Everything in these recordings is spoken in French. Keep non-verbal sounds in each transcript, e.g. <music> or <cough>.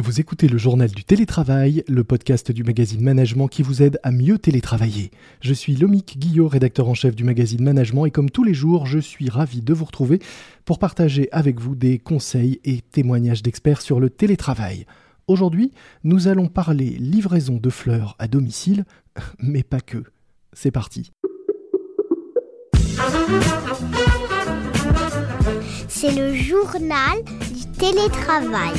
Vous écoutez le journal du télétravail, le podcast du magazine Management qui vous aide à mieux télétravailler. Je suis Lomique Guillot, rédacteur en chef du magazine Management et comme tous les jours, je suis ravi de vous retrouver pour partager avec vous des conseils et témoignages d'experts sur le télétravail. Aujourd'hui, nous allons parler livraison de fleurs à domicile, <laughs> mais pas que. C'est parti. C'est le journal du télétravail.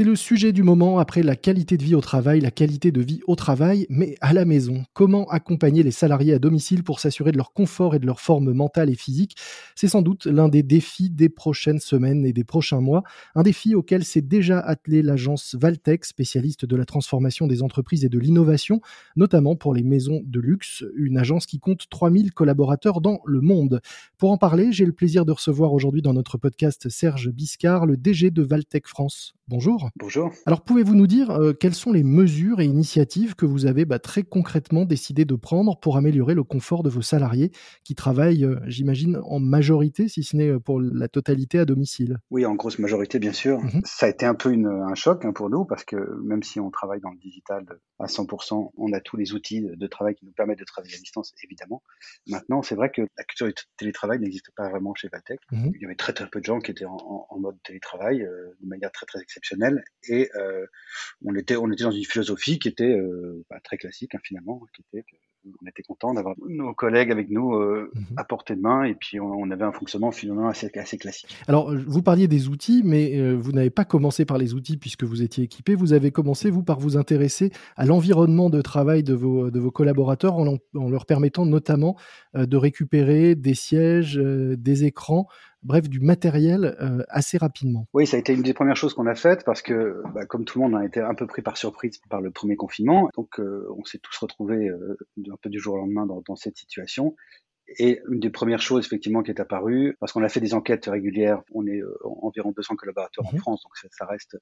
C'est le sujet du moment après la qualité de vie au travail, la qualité de vie au travail, mais à la maison. Comment accompagner les salariés à domicile pour s'assurer de leur confort et de leur forme mentale et physique? C'est sans doute l'un des défis des prochaines semaines et des prochains mois. Un défi auquel s'est déjà attelée l'agence Valtech, spécialiste de la transformation des entreprises et de l'innovation, notamment pour les maisons de luxe, une agence qui compte 3000 collaborateurs dans le monde. Pour en parler, j'ai le plaisir de recevoir aujourd'hui dans notre podcast Serge Biscard, le DG de Valtech France. Bonjour. Bonjour. Alors pouvez-vous nous dire euh, quelles sont les mesures et initiatives que vous avez bah, très concrètement décidé de prendre pour améliorer le confort de vos salariés qui travaillent, euh, j'imagine, en majorité, si ce n'est euh, pour la totalité à domicile? Oui, en grosse majorité, bien sûr. Mhm. Ça a été un peu un choc hein, pour nous parce que même si on travaille dans le digital à 100%, on a tous les outils de travail qui nous permettent de travailler à distance, évidemment. Maintenant, c'est vrai que la culture du télétravail n'existe pas vraiment chez Valtech. Mhm. Il y avait très très peu de gens qui étaient en, mode télétravail de manière très très et euh, on était on était dans une philosophie qui était euh, bah, très classique hein, finalement, qui était on était content d'avoir nos collègues avec nous euh, mhm. à portée de main et puis on, avait un fonctionnement finalement assez, assez, classique. Alors vous parliez des outils, mais vous n'avez pas commencé par les outils puisque vous étiez équipé. Vous avez commencé vous par vous intéresser à l'environnement de travail de vos, de vos collaborateurs en, en leur permettant notamment de récupérer des sièges, des écrans bref, du matériel euh, assez rapidement. Oui, ça a été une des premières choses qu'on a faites parce que, bah, comme tout le monde, on a été un peu pris par surprise par le premier confinement. Donc, euh, on s'est tous retrouvés euh, un peu du jour au lendemain dans, dans, cette situation. Et une des premières choses, effectivement, qui est apparue, parce qu'on a fait des enquêtes régulières, on est environ 200 collaborateurs en mhm. France, donc ça, ça, reste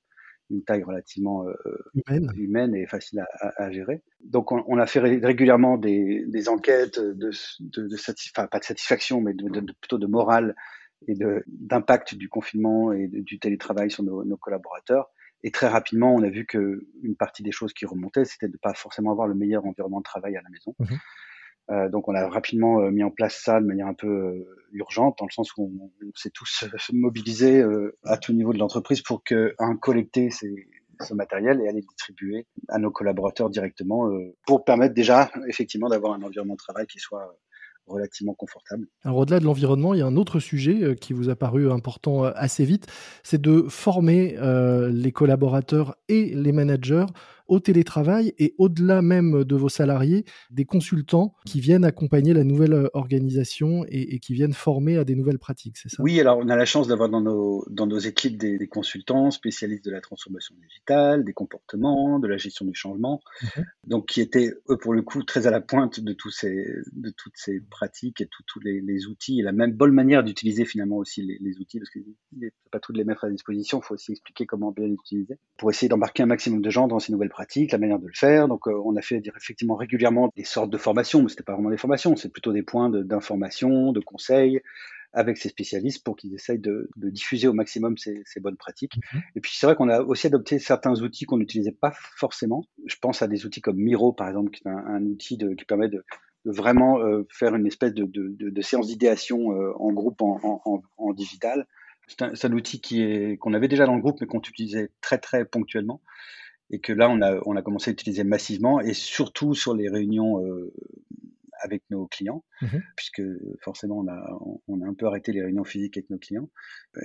une taille relativement humaine. humaine. et facile à, à, gérer. Donc, on, on, a fait régulièrement des, des enquêtes de, de, de enfin, pas de satisfaction, mais de, plutôt de morale et d'impact du confinement et du télétravail sur nos, nos, collaborateurs. Et très rapidement, on a vu que une partie des choses qui remontaient, c'était de pas forcément avoir le meilleur environnement de travail à la maison. Mmh euh, donc, on a rapidement euh, mis en place ça de manière un peu euh, urgente, dans le sens où on, s'est tous <laughs> mobilisés à tout niveau de l'entreprise pour que un collecter ces, ce matériel et aller le distribuer à nos collaborateurs directement pour permettre déjà effectivement d'avoir un environnement de travail qui soit relativement confortable. Alors au-delà de l'environnement, il y a un autre sujet euh, qui vous a paru important euh, assez vite, c'est de former euh, les collaborateurs et les managers au télétravail et au-delà même de vos salariés, des consultants qui viennent accompagner la nouvelle euh, organisation et, qui viennent former à des nouvelles pratiques, c'est ça? Oui, alors on a la chance d'avoir dans nos, dans nos équipes des, consultants spécialistes de la transformation digitale, des comportements, de la gestion du changement, mhm. donc qui étaient, eux, pour le coup, très à la pointe de, tous ces, de toutes ces pratiques et tous les, les, outils et la même bonne manière d'utiliser finalement aussi les, les outils, parce qu'il ne faut pas tous les mettre à disposition, il faut aussi expliquer comment bien les utiliser, pour essayer d'embarquer un maximum de gens dans ces nouvelles pratiques pratique, la manière de le faire. Donc, euh, on a fait effectivement régulièrement des sortes de formations, mais c'était pas vraiment des formations, c'est plutôt des points d'information, de, conseils avec ces spécialistes pour qu'ils essayent de, diffuser au maximum ces, bonnes pratiques. Mhm. Et puis c'est vrai qu'on a aussi adopté certains outils qu'on n'utilisait pas forcément. Je pense à des outils comme Miro, par exemple, qui est un, outil qui permet de, vraiment euh, faire une espèce de, séance d'idéation euh, en groupe en, digital. C'est un, un, outil qu'on avait déjà dans le groupe, mais qu'on utilisait très très ponctuellement et que là, on a, on a commencé à utiliser massivement et surtout sur les réunions euh, avec nos clients, mmh puisque forcément, on a, on a un peu arrêté les réunions physiques avec nos clients.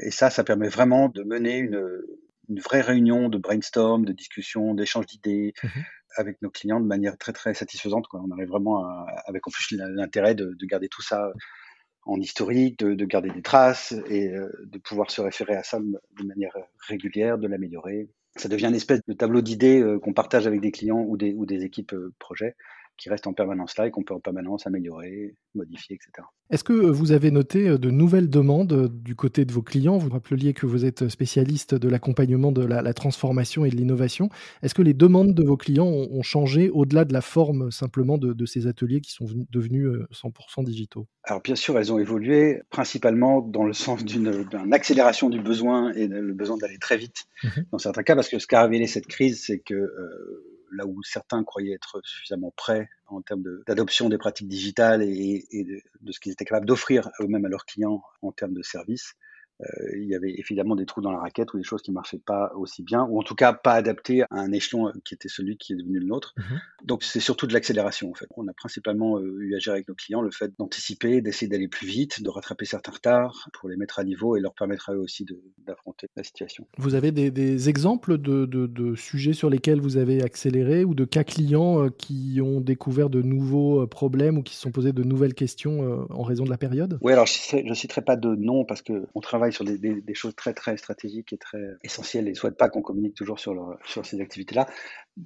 Et ça, ça permet vraiment de mener une, une vraie réunion de brainstorm, de discussion, d'échange d'idées mmh avec nos clients de manière très, très satisfaisante. Quoi. On arrive vraiment à, avec en plus l'intérêt de, de, garder tout ça en historique, de, de garder des traces et euh, de pouvoir se référer à ça de manière régulière, de l'améliorer ça devient une espèce de tableau d'idées euh, qu'on partage avec des clients ou des, équipes euh, projet qui reste en permanence là et qu'on peut en permanence améliorer, modifier, etc. Est-ce que vous avez noté de nouvelles demandes du côté de vos clients? Vous rappeliez que vous êtes spécialiste de l'accompagnement de la, transformation et de l'innovation. Est-ce que les demandes de vos clients ont, changé au-delà de la forme simplement de, ces ateliers qui sont devenus 100% digitaux? Alors bien sûr, elles ont évolué principalement dans le sens d'une accélération du besoin et le besoin d'aller très vite mmh dans certains cas, parce que ce qu'a révélé cette crise, c'est que euh, là où certains croyaient être suffisamment prêts en termes d'adoption des pratiques digitales et, de, ce qu'ils étaient capables d'offrir eux-mêmes à leurs clients en termes de services, il y avait évidemment des trous dans la raquette ou des choses qui marchaient pas aussi bien, ou en tout cas pas adaptées à un échelon euh, qui était celui qui est devenu le nôtre. Mmh Donc c'est surtout de l'accélération en fait. On a principalement euh, eu à gérer avec nos clients le fait d'anticiper, d'essayer d'aller plus vite, de rattraper certains retards pour les mettre à niveau et leur permettre à eux aussi d'affronter la situation. Vous avez des, exemples de, de, sujets sur lesquels vous avez accéléré ou de cas clients qui ont découvert de nouveaux problèmes ou qui se sont posés de nouvelles questions en raison de la période? Oui, alors je ne citerai pas de nom parce qu'on travaille sur des, choses très très stratégiques et très essentielles et ne souhaitent pas qu'on communique toujours sur, sur ces activités-là.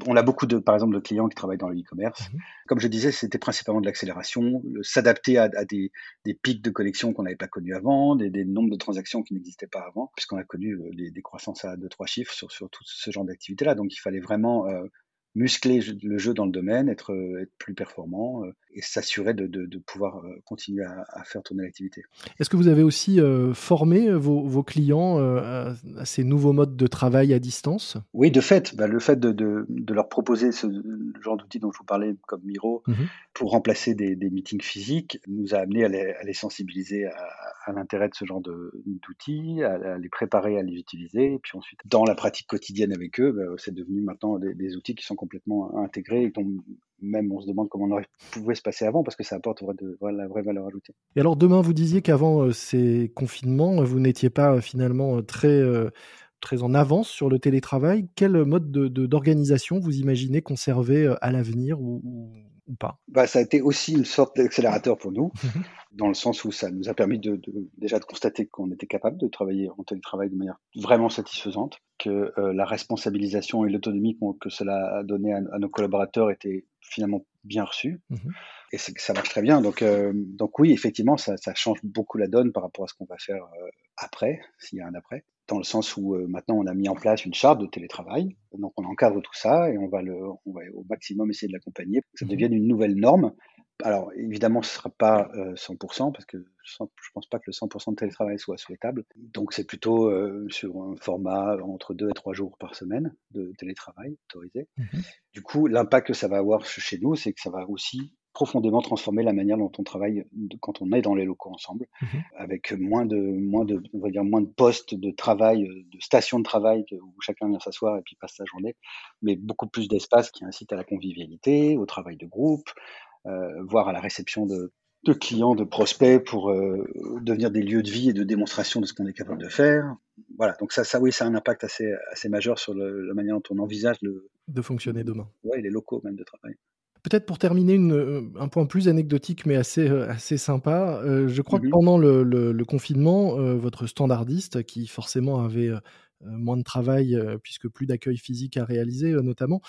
On a beaucoup de, par exemple, de clients qui travaillent dans le e-commerce. Mmh Comme je disais, c'était principalement de l'accélération, s'adapter à, des, pics de collection qu'on n'avait pas connus avant, des, nombres de transactions qui n'existaient pas avant, puisqu'on a connu euh, des, croissances à 2-3 chiffres sur, sur tout ce genre d'activité-là. Donc il fallait vraiment euh, muscler le jeu dans le domaine, être, euh, être plus performant euh, et s'assurer de, de, pouvoir euh, continuer à, faire tourner l'activité. Est-ce que vous avez aussi formé vos, vos clients à, ces nouveaux modes de travail à distance? Oui, de fait. Bah, le fait de, de, leur proposer ce genre d'outils dont je vous parlais, comme Miro, mmh pour remplacer des, des, meetings physiques, nous a amené à les, à les sensibiliser à, à l'intérêt de ce genre d'outils, à, les préparer à les utiliser. Et puis ensuite, dans la pratique quotidienne avec eux, bah, c'est devenu maintenant des, outils qui sont complètement intégrés et dont même on se demande comment on aurait pouvait se passer avant parce que ça apporte de, la vraie valeur ajoutée. Et alors demain, vous disiez qu'avant euh, ces confinements, vous n'étiez pas euh, finalement euh, très très en avance sur le télétravail. Quel mode d'organisation vous imaginez conserver à l'avenir ou, pas? Bah, Ça a été aussi une sorte d'accélérateur pour nous, mmh <laughs> dans le sens où ça nous a permis de, déjà de constater qu'on était capable de travailler en télétravail de manière vraiment satisfaisante, que euh, la responsabilisation et l'autonomie que cela a donné à, nos collaborateurs était finalement bien reçue. Mmh et ça marche très bien. Donc, euh, donc oui, effectivement, ça, ça, change beaucoup la donne par rapport à ce qu'on va faire euh, après, s'il y a un après dans le sens où euh, maintenant on a mis en place une charte de télétravail. Donc on encadre tout ça et on va, le, on va au maximum essayer de l'accompagner pour que ça mmh devienne une nouvelle norme. Alors évidemment, ce ne sera pas 100% euh, parce que je ne pense pas que le 100% de télétravail soit souhaitable. Donc c'est plutôt euh, sur un format entre 2 et 3 jours par semaine de télétravail autorisé. Mmh du coup, l'impact que ça va avoir chez nous, c'est que ça va aussi profondément transformer la manière dont on travaille quand on est dans les locaux ensemble, mmh avec moins de, moins de, on va dire moins de postes de travail, de stations de travail où chacun vient s'asseoir et puis passe sa journée, mais beaucoup plus d'espace qui incite à la convivialité, au travail de groupe, euh, voire à la réception de, de clients, de prospects pour euh, devenir des lieux de vie et de démonstration de ce qu'on est capable de faire. Voilà, donc ça, ça oui, ça a un impact assez, assez majeur sur la manière dont on envisage le, de fonctionner demain. Oui, les locaux même de travail. Peut-être pour terminer, euh, un point plus anecdotique, mais assez, euh, assez sympa. Euh, je crois que mmh pendant le, confinement, votre standardiste, qui forcément avait moins de travail euh, puisque plus d'accueil physique à réaliser euh, notamment,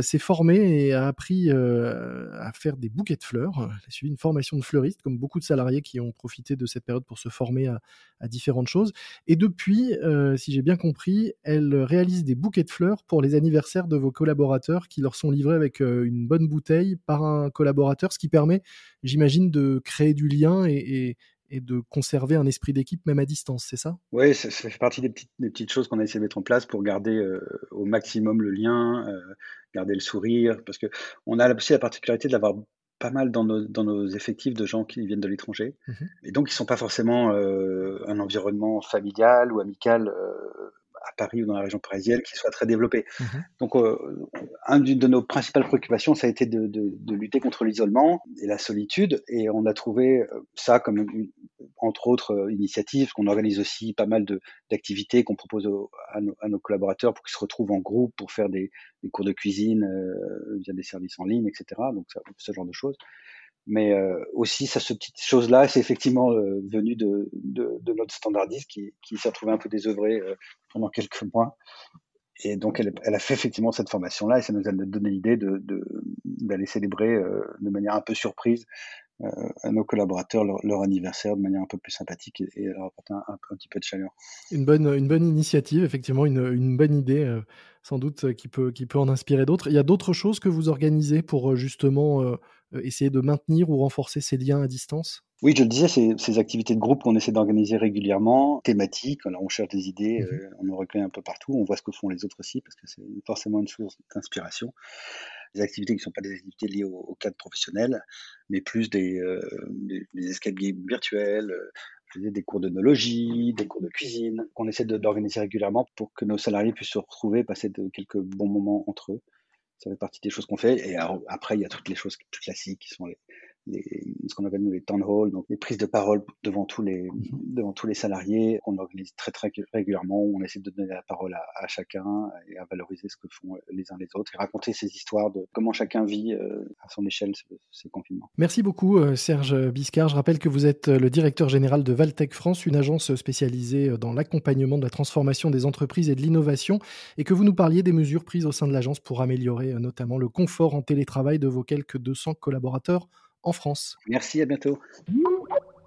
s'est formé et a appris à faire des bouquets de fleurs. Il a suivi une formation de fleuriste, comme beaucoup de salariés qui ont profité de cette période pour se former à, différentes choses. Et depuis, si j'ai bien compris, elle réalise des bouquets de fleurs pour les anniversaires de vos collaborateurs qui leur sont livrés avec une bonne bouteille par un collaborateur, ce qui permet, j'imagine, de créer du lien et, et de conserver un esprit d'équipe même à distance, c'est ça? Oui, ça, fait partie des petites, des petites choses qu'on a essayé de mettre en place pour garder euh, au maximum le lien, euh, garder le sourire, parce qu'on a aussi la particularité d'avoir pas mal dans nos, dans nos, effectifs de gens qui viennent de l'étranger, mmh et donc ils ne sont pas forcément euh, un environnement familial ou amical à Paris ou dans la région parisienne qui soit très développé. Mmh Donc, euh, un de nos principales préoccupations, ça a été de, de, de lutter contre l'isolement et la solitude. Et on a trouvé ça comme, une, entre autres, euh, initiatives, qu'on organise aussi pas mal d'activités qu'on propose à, nos, collaborateurs pour qu'ils se retrouvent en groupe pour faire des, cours de cuisine euh, via des services en ligne, etc. Donc, ce genre de choses. Mais euh, aussi, ça, ce petite chose-là, c'est effectivement euh, venu de, de, notre standardiste qui, s'est retrouvé un peu désœuvré euh, pendant quelques mois Et donc, elle, a fait effectivement cette formation-là et ça nous a donné l'idée d'aller de, d'aller célébrer de manière un peu surprise à nos collaborateurs leur, anniversaire de manière un peu plus sympathique et, leur apporter un, petit peu de chaleur. Une bonne, une bonne initiative, effectivement, une, une bonne idée, sans doute, qui peut, qui peut en inspirer d'autres. Il y a d'autres choses que vous organisez pour justement essayer de maintenir ou renforcer ces liens à distance? Oui, je le disais, c'est ces activités de groupe qu'on essaie d'organiser régulièrement, thématiques, on cherche des idées, mmh euh, on en recueille un peu partout, on voit ce que font les autres aussi, parce que c'est forcément une source d'inspiration. Des activités qui ne sont pas des activités liées au, cadre professionnel, mais plus des, euh, des, virtuels, euh, des cours d'onologie, des cours de cuisine, qu'on essaie d'organiser régulièrement pour que nos salariés puissent se retrouver, passer de quelques bons moments entre eux. Ça fait partie des choses qu'on fait. Et après, il y a toutes les choses plus classiques qui sont les, ce qu'on appelle nous les town halls, donc les prises de parole devant tous les, mhm. devant tous les salariés. On organise très très régulièrement. On essaie de donner la parole à, chacun et à valoriser ce que font les uns les autres et raconter ces histoires de comment chacun vit euh, à son échelle ces confinements. Merci beaucoup euh, Serge Biscard. Je rappelle que vous êtes euh, le directeur général de Valtech France, une agence spécialisée dans l'accompagnement de la transformation des entreprises et de l'innovation, et que vous nous parliez des mesures prises au sein de l'agence pour améliorer notamment le confort en télétravail de vos quelques 200 collaborateurs en France. Merci, à bientôt.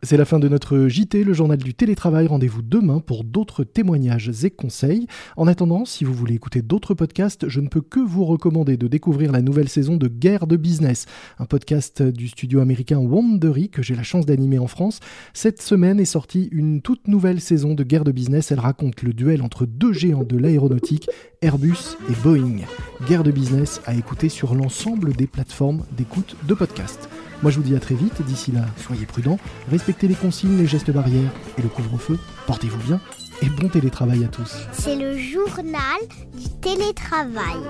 C'est la fin de notre JT, le journal du télétravail. Rendez-vous demain pour d'autres témoignages et conseils. En attendant, si vous voulez écouter d'autres podcasts, je ne peux que vous recommander de découvrir la nouvelle saison de Guerre de Business, un podcast du studio américain Wandery que j'ai la chance d'animer en France. Cette semaine est sortie une toute nouvelle saison de Guerre de Business. Elle raconte le duel entre deux géants de l'aéronautique, Airbus et Boeing. Guerre de Business à écouter sur l'ensemble des plateformes d'écoute de podcasts. Moi je vous dis à très vite, d'ici là, soyez prudents, respectez les consignes, les gestes barrières et le couvre-feu, portez-vous bien et bon télétravail à tous. C'est le journal du télétravail.